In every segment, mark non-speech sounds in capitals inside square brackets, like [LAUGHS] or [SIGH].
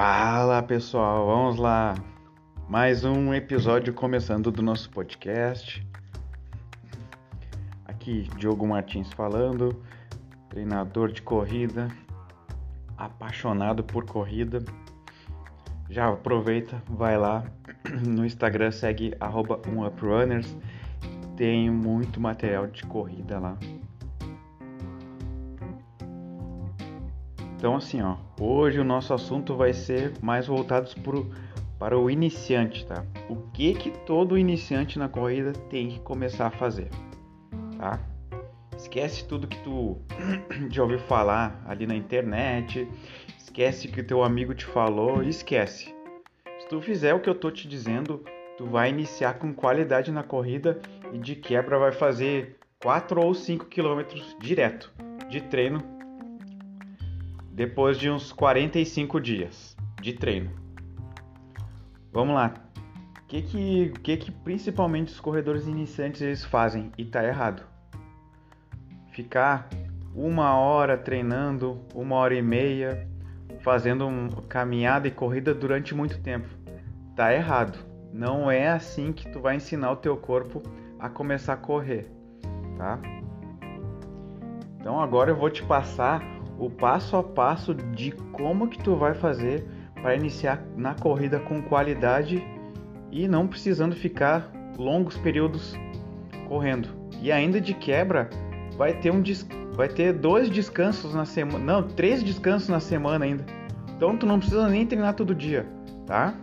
Fala pessoal, vamos lá. Mais um episódio começando do nosso podcast. Aqui Diogo Martins falando, treinador de corrida, apaixonado por corrida. Já aproveita, vai lá [CLEARS THROAT] no Instagram, segue @oneuprunners. Tem muito material de corrida lá. Então assim, ó, hoje o nosso assunto vai ser mais voltado pro, para o iniciante, tá? O que que todo iniciante na corrida tem que começar a fazer, tá? Esquece tudo que tu [CLEARS THROAT] já ouviu falar ali na internet, esquece que teu amigo te falou, esquece. Se tu fizer o que eu tô te dizendo, tu vai iniciar com qualidade na corrida e de quebra vai fazer 4 ou 5 quilômetros direto de treino depois de uns 45 dias de treino. Vamos lá. O que que, que que principalmente os corredores iniciantes eles fazem e tá errado? Ficar uma hora treinando, uma hora e meia, fazendo um, caminhada e corrida durante muito tempo. Tá errado. Não é assim que tu vai ensinar o teu corpo a começar a correr, tá? Então agora eu vou te passar o passo a passo de como que tu vai fazer para iniciar na corrida com qualidade e não precisando ficar longos períodos correndo. E ainda de quebra, vai ter um vai ter dois descansos na semana, não, três descansos na semana ainda. Então tu não precisa nem treinar todo dia, tá?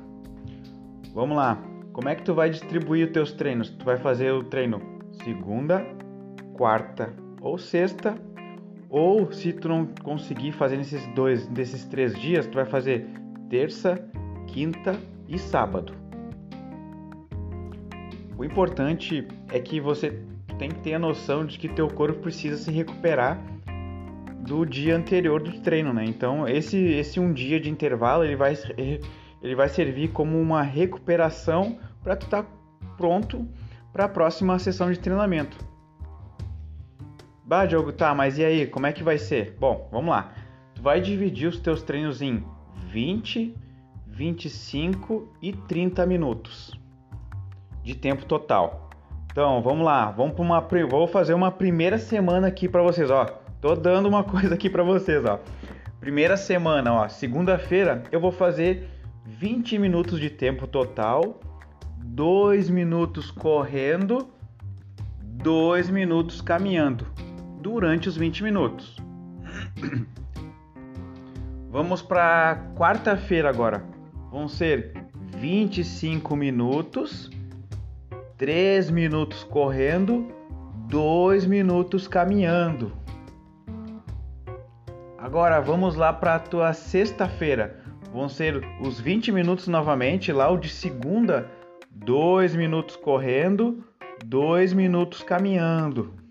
Vamos lá. Como é que tu vai distribuir os teus treinos? Tu vai fazer o treino segunda, quarta ou sexta ou se tu não conseguir fazer nesses dois, desses três dias, tu vai fazer terça, quinta e sábado. O importante é que você tem que ter a noção de que teu corpo precisa se recuperar do dia anterior do treino, né? Então esse esse um dia de intervalo ele vai ele vai servir como uma recuperação para tu estar tá pronto para a próxima sessão de treinamento. Bah, Diogo, tá, mas e aí, como é que vai ser? Bom, vamos lá. Tu vai dividir os teus treinos em 20, 25 e 30 minutos de tempo total. Então, vamos lá, vamos para uma vou fazer uma primeira semana aqui para vocês, ó. Tô dando uma [LAUGHS] coisa aqui para vocês, ó. Primeira semana, ó, segunda-feira eu vou fazer 20 minutos de tempo total, 2 minutos correndo, 2 minutos caminhando durante os 20 minutos. Vamos para quarta-feira agora. Vão ser 25 minutos, 3 minutos correndo, 2 minutos caminhando. Agora vamos lá para a tua sexta-feira. Vão ser os 20 minutos novamente, lá o de segunda, 2 minutos correndo, 2 minutos caminhando.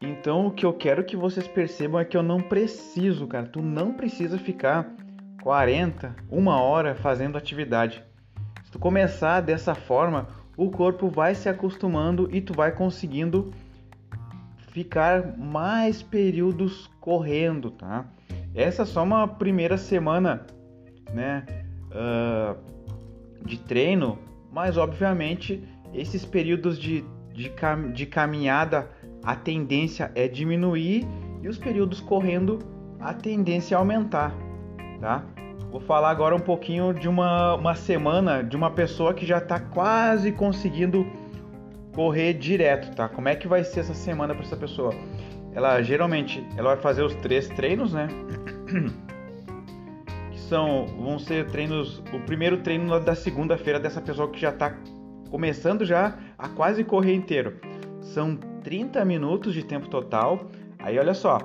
Então o que eu quero que vocês percebam é que eu não preciso, cara. Tu não precisa ficar 40, uma hora fazendo atividade. Se tu começar dessa forma, o corpo vai se acostumando e tu vai conseguindo ficar mais períodos correndo, tá? Essa é só uma primeira semana, né, uh, de treino, mas obviamente esses períodos de, de, cam de caminhada a tendência é diminuir e os períodos correndo a tendência é aumentar, tá? Vou falar agora um pouquinho de uma, uma semana de uma pessoa que já está quase conseguindo correr direto, tá? Como é que vai ser essa semana para essa pessoa? Ela geralmente ela vai fazer os três treinos, né? [CLEARS THROAT] Que são vão ser treinos, o primeiro treino da segunda-feira dessa pessoa que já está começando já a quase correr inteiro. São 30 minutos de tempo total. Aí olha só,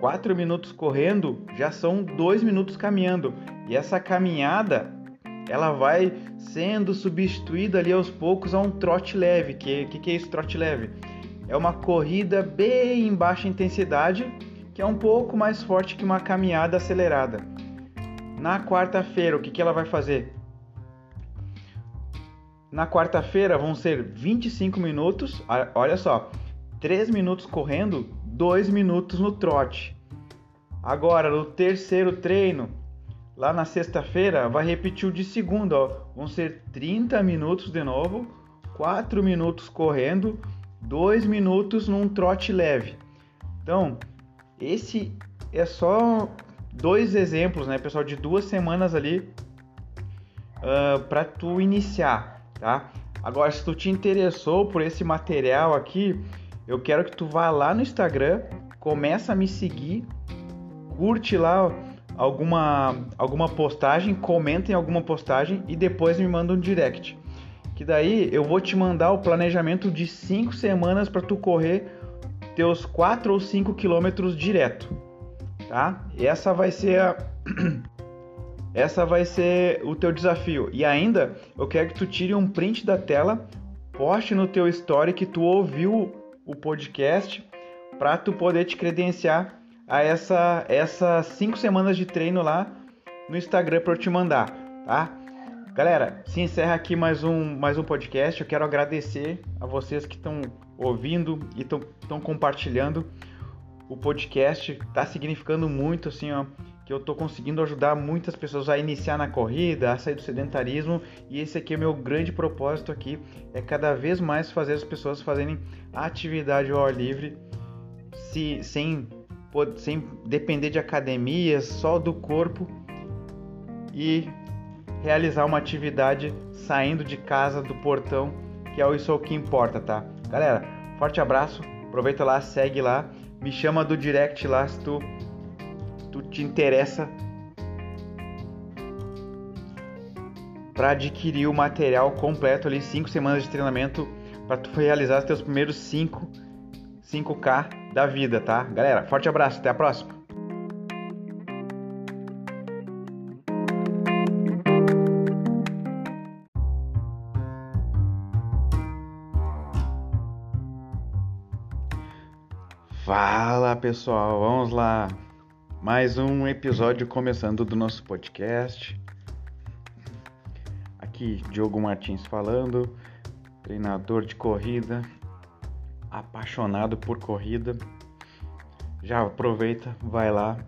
4 minutos correndo já são 2 minutos caminhando. E essa caminhada ela vai sendo substituída ali aos poucos a um trote leve. Que que, que é isso trote leve? É uma corrida bem em baixa intensidade, que é um pouco mais forte que uma caminhada acelerada. Na quarta-feira, o que, que ela vai fazer? Na quarta-feira vão ser 25 minutos. Olha só, 3 minutos correndo, 2 minutos no trote. Agora, no terceiro treino, lá na sexta-feira, vai repetir o de segunda, ó. Vão ser 30 minutos de novo, 4 minutos correndo, 2 minutos num trote leve. Então, esse é só dois exemplos, né, pessoal, de duas semanas ali uh, ah, para tu iniciar, tá? Agora, se tu te interessou por esse material aqui, eu quero que tu vá lá no Instagram, começa a me seguir, curte lá alguma, alguma postagem, comenta em alguma postagem e depois me manda um direct. Que daí eu vou te mandar o planejamento de 5 semanas para tu correr teus 4 ou 5 quilômetros direto, tá? Essa vai ser a... [CLEARS THROAT] Essa vai ser o teu desafio. E ainda, eu quero que tu tire um print da tela, poste no teu story que tu ouviu o podcast para tu poder te credenciar a essa essas cinco semanas de treino lá no Instagram para eu te mandar, tá? Galera, se encerra aqui mais um mais um podcast. Eu quero agradecer a vocês que estão ouvindo e estão compartilhando o podcast. Tá significando muito assim, ó, que eu tô conseguindo ajudar muitas pessoas a iniciar na corrida, a sair do sedentarismo, e esse aqui é o meu grande propósito aqui, é cada vez mais fazer as pessoas fazerem atividade ao ar livre se, sem sem depender de academias, só do corpo e realizar uma atividade saindo de casa do portão, que é isso que importa, tá? Galera, forte abraço, aproveita lá, segue lá, me chama do direct lá se tu, tu te interessa para adquirir o material completo ali, 5 semanas de treinamento para tu realizar os teus primeiros 5 5K da vida, tá? Galera, forte abraço, até a próxima. Fala pessoal, vamos lá. Mais um episódio começando do nosso podcast. Aqui Diogo Martins falando, treinador de corrida, apaixonado por corrida, já aproveita, vai lá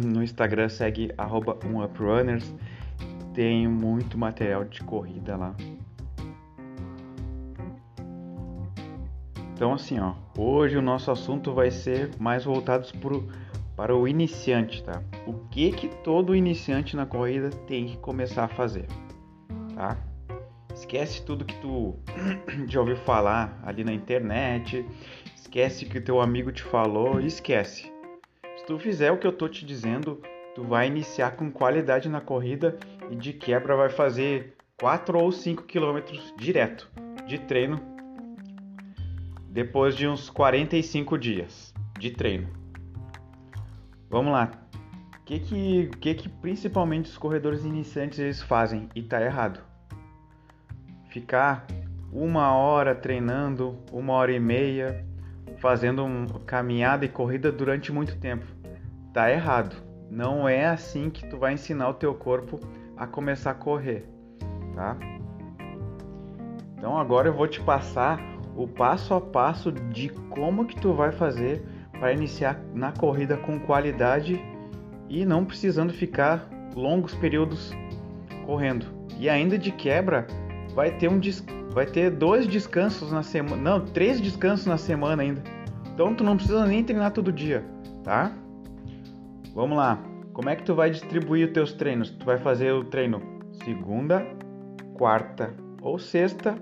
no Instagram, segue arroba UpRunners, tem muito material de corrida lá. Então assim, ó, hoje o nosso assunto vai ser mais voltado pro, para o iniciante, tá? O que que todo iniciante na corrida tem que começar a fazer, tá? Esquece tudo que tu [CLEARS THROAT] já ouviu falar ali na internet, esquece que teu amigo te falou, esquece. Se tu fizer o que eu tô te dizendo, tu vai iniciar com qualidade na corrida e de quebra vai fazer 4 ou 5 quilômetros direto de treino depois de uns 45 dias de treino. Vamos lá. O que que, que que principalmente os corredores iniciantes eles fazem e tá errado? ficar uma hora treinando, uma hora e meia, fazendo um, caminhada e corrida durante muito tempo. Tá errado. Não é assim que tu vai ensinar o teu corpo a começar a correr, tá? Então agora eu vou te passar o passo a passo de como que tu vai fazer para iniciar na corrida com qualidade e não precisando ficar longos períodos correndo. E ainda de quebra, vai ter um vai ter dois descansos na semana, não, três descansos na semana ainda. Então tu não precisa nem treinar todo dia, tá? Vamos lá. Como é que tu vai distribuir os teus treinos? Tu vai fazer o treino segunda, quarta ou sexta,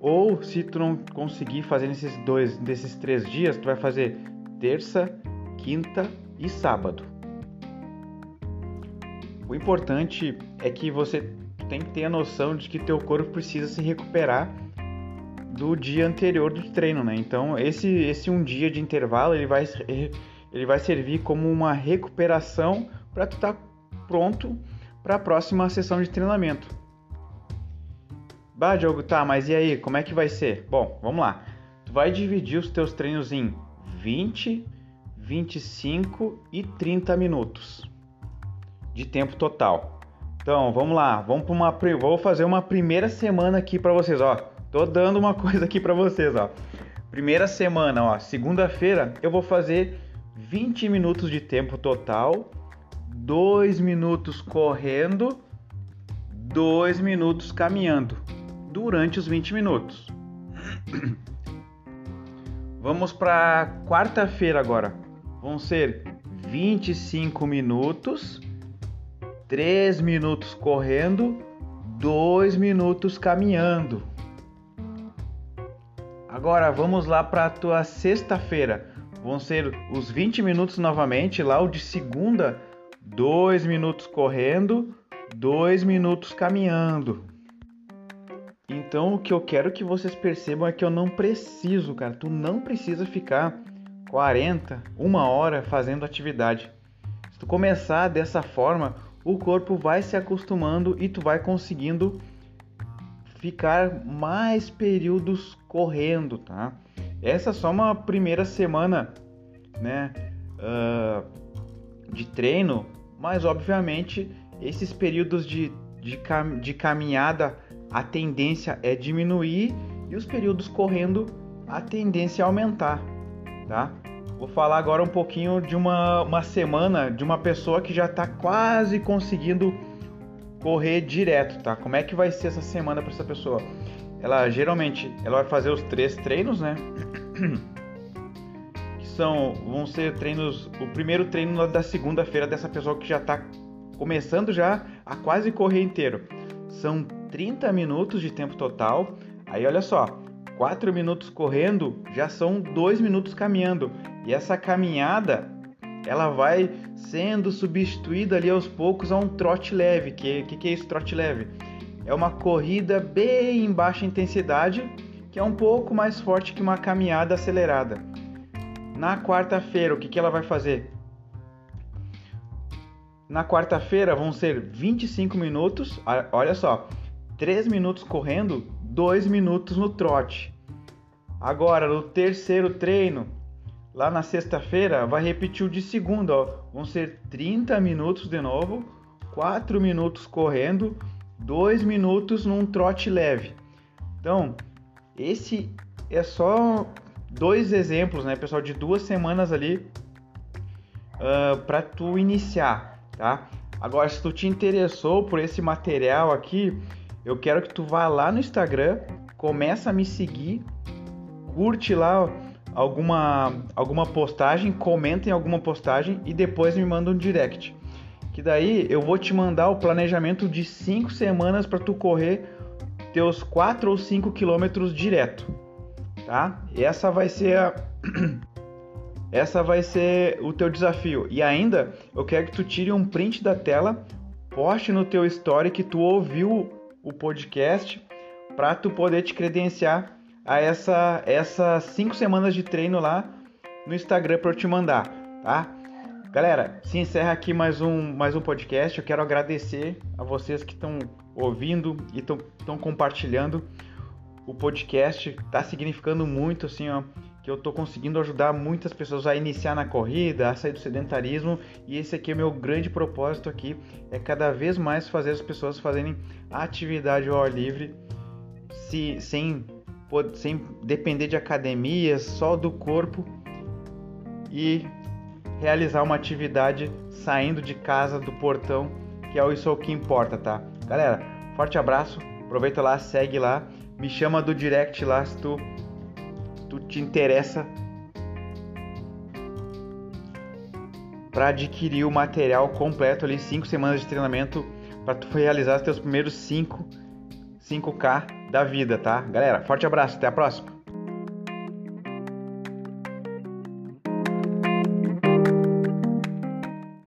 ou se tu não conseguir fazer nesses dois, desses três dias, tu vai fazer terça, quinta e sábado. O importante é que você tem que ter a noção de que teu corpo precisa se recuperar do dia anterior do treino, né? Então esse esse um dia de intervalo ele vai ele vai servir como uma recuperação para tu estar tá pronto para a próxima sessão de treinamento. Bah, Diogo, tá, mas e aí, como é que vai ser? Bom, vamos lá. Tu vai dividir os teus treinos em 20, 25 e 30 minutos de tempo total. Então, vamos lá, vamos para uma vou fazer uma primeira semana aqui para vocês, ó. Tô dando uma [LAUGHS] coisa aqui para vocês, ó. Primeira semana, ó, segunda-feira eu vou fazer 20 minutos de tempo total, 2 minutos correndo, 2 minutos caminhando durante os 20 minutos. [CLEARS THROAT] Vamos para quarta-feira agora. Vão ser 25 minutos, 3 minutos correndo, 2 minutos caminhando. Agora vamos lá para a tua sexta-feira. Vão ser os 20 minutos novamente, lá o de segunda, 2 minutos correndo, 2 minutos caminhando. Então o que eu quero que vocês percebam é que eu não preciso, cara. Tu não precisa ficar 40, uma hora fazendo atividade. Se tu começar dessa forma, o corpo vai se acostumando e tu vai conseguindo ficar mais períodos correndo, tá? Essa é só uma primeira semana, né, uh, de treino, mas obviamente esses períodos de, de, cam de caminhada a tendência é diminuir e os períodos correndo a tendência é aumentar, tá? Vou falar agora um pouquinho de uma, uma semana de uma pessoa que já está quase conseguindo correr direto, tá? Como é que vai ser essa semana para essa pessoa? Ela geralmente ela vai fazer os três treinos, né? [CLEARS THROAT] que são vão ser treinos, o primeiro treino da segunda-feira dessa pessoa que já está começando já a quase correr inteiro. São 30 minutos de tempo total. Aí olha só, 4 minutos correndo já são 2 minutos caminhando. E essa caminhada ela vai sendo substituída ali aos poucos a um trote leve. Que que, que é isso, trote leve? É uma corrida bem em baixa intensidade, que é um pouco mais forte que uma caminhada acelerada. Na quarta-feira, o que, que ela vai fazer? Na quarta-feira vão ser 25 minutos, olha só, 3 minutos correndo, 2 minutos no trote. Agora, no terceiro treino, Lá na sexta-feira vai repetir o de segunda, ó. Vão ser 30 minutos de novo, 4 minutos correndo, 2 minutos num trote leve. Então, esse é só dois exemplos, né, pessoal, de duas semanas ali uh, ah, para tu iniciar, tá? Agora, se tu te interessou por esse material aqui, eu quero que tu vá lá no Instagram, começa a me seguir, curte lá alguma, alguma postagem, comentem alguma postagem e depois me mandam um direct. Que daí eu vou te mandar o planejamento de 5 semanas para tu correr teus 4 ou 5 quilômetros direto, tá? Essa vai ser a... [CLEARS THROAT] essa vai ser o teu desafio. E ainda eu quero que tu tire um print da tela, poste no teu story que tu ouviu o podcast para tu poder te credenciar a essa essas cinco semanas de treino lá no Instagram para eu te mandar, tá? Galera, se encerra aqui mais um, mais um podcast. Eu quero agradecer a vocês que estão ouvindo e estão compartilhando o podcast. Tá significando muito, assim, ó, que eu tô conseguindo ajudar muitas pessoas a iniciar na corrida, a sair do sedentarismo. E esse aqui é o meu grande propósito aqui, é cada vez mais fazer as pessoas fazerem atividade ao ar livre, se, sem sem depender de academias, só do corpo e realizar uma atividade saindo de casa, do portão, que é isso é o que importa, tá? Galera, forte abraço, aproveita lá, segue lá, me chama do direct lá se tu, tu te interessa para adquirir o material completo ali, 5 semanas de treinamento para tu realizar os teus primeiros 5 5K da vida, tá? Galera, forte abraço, até a próxima.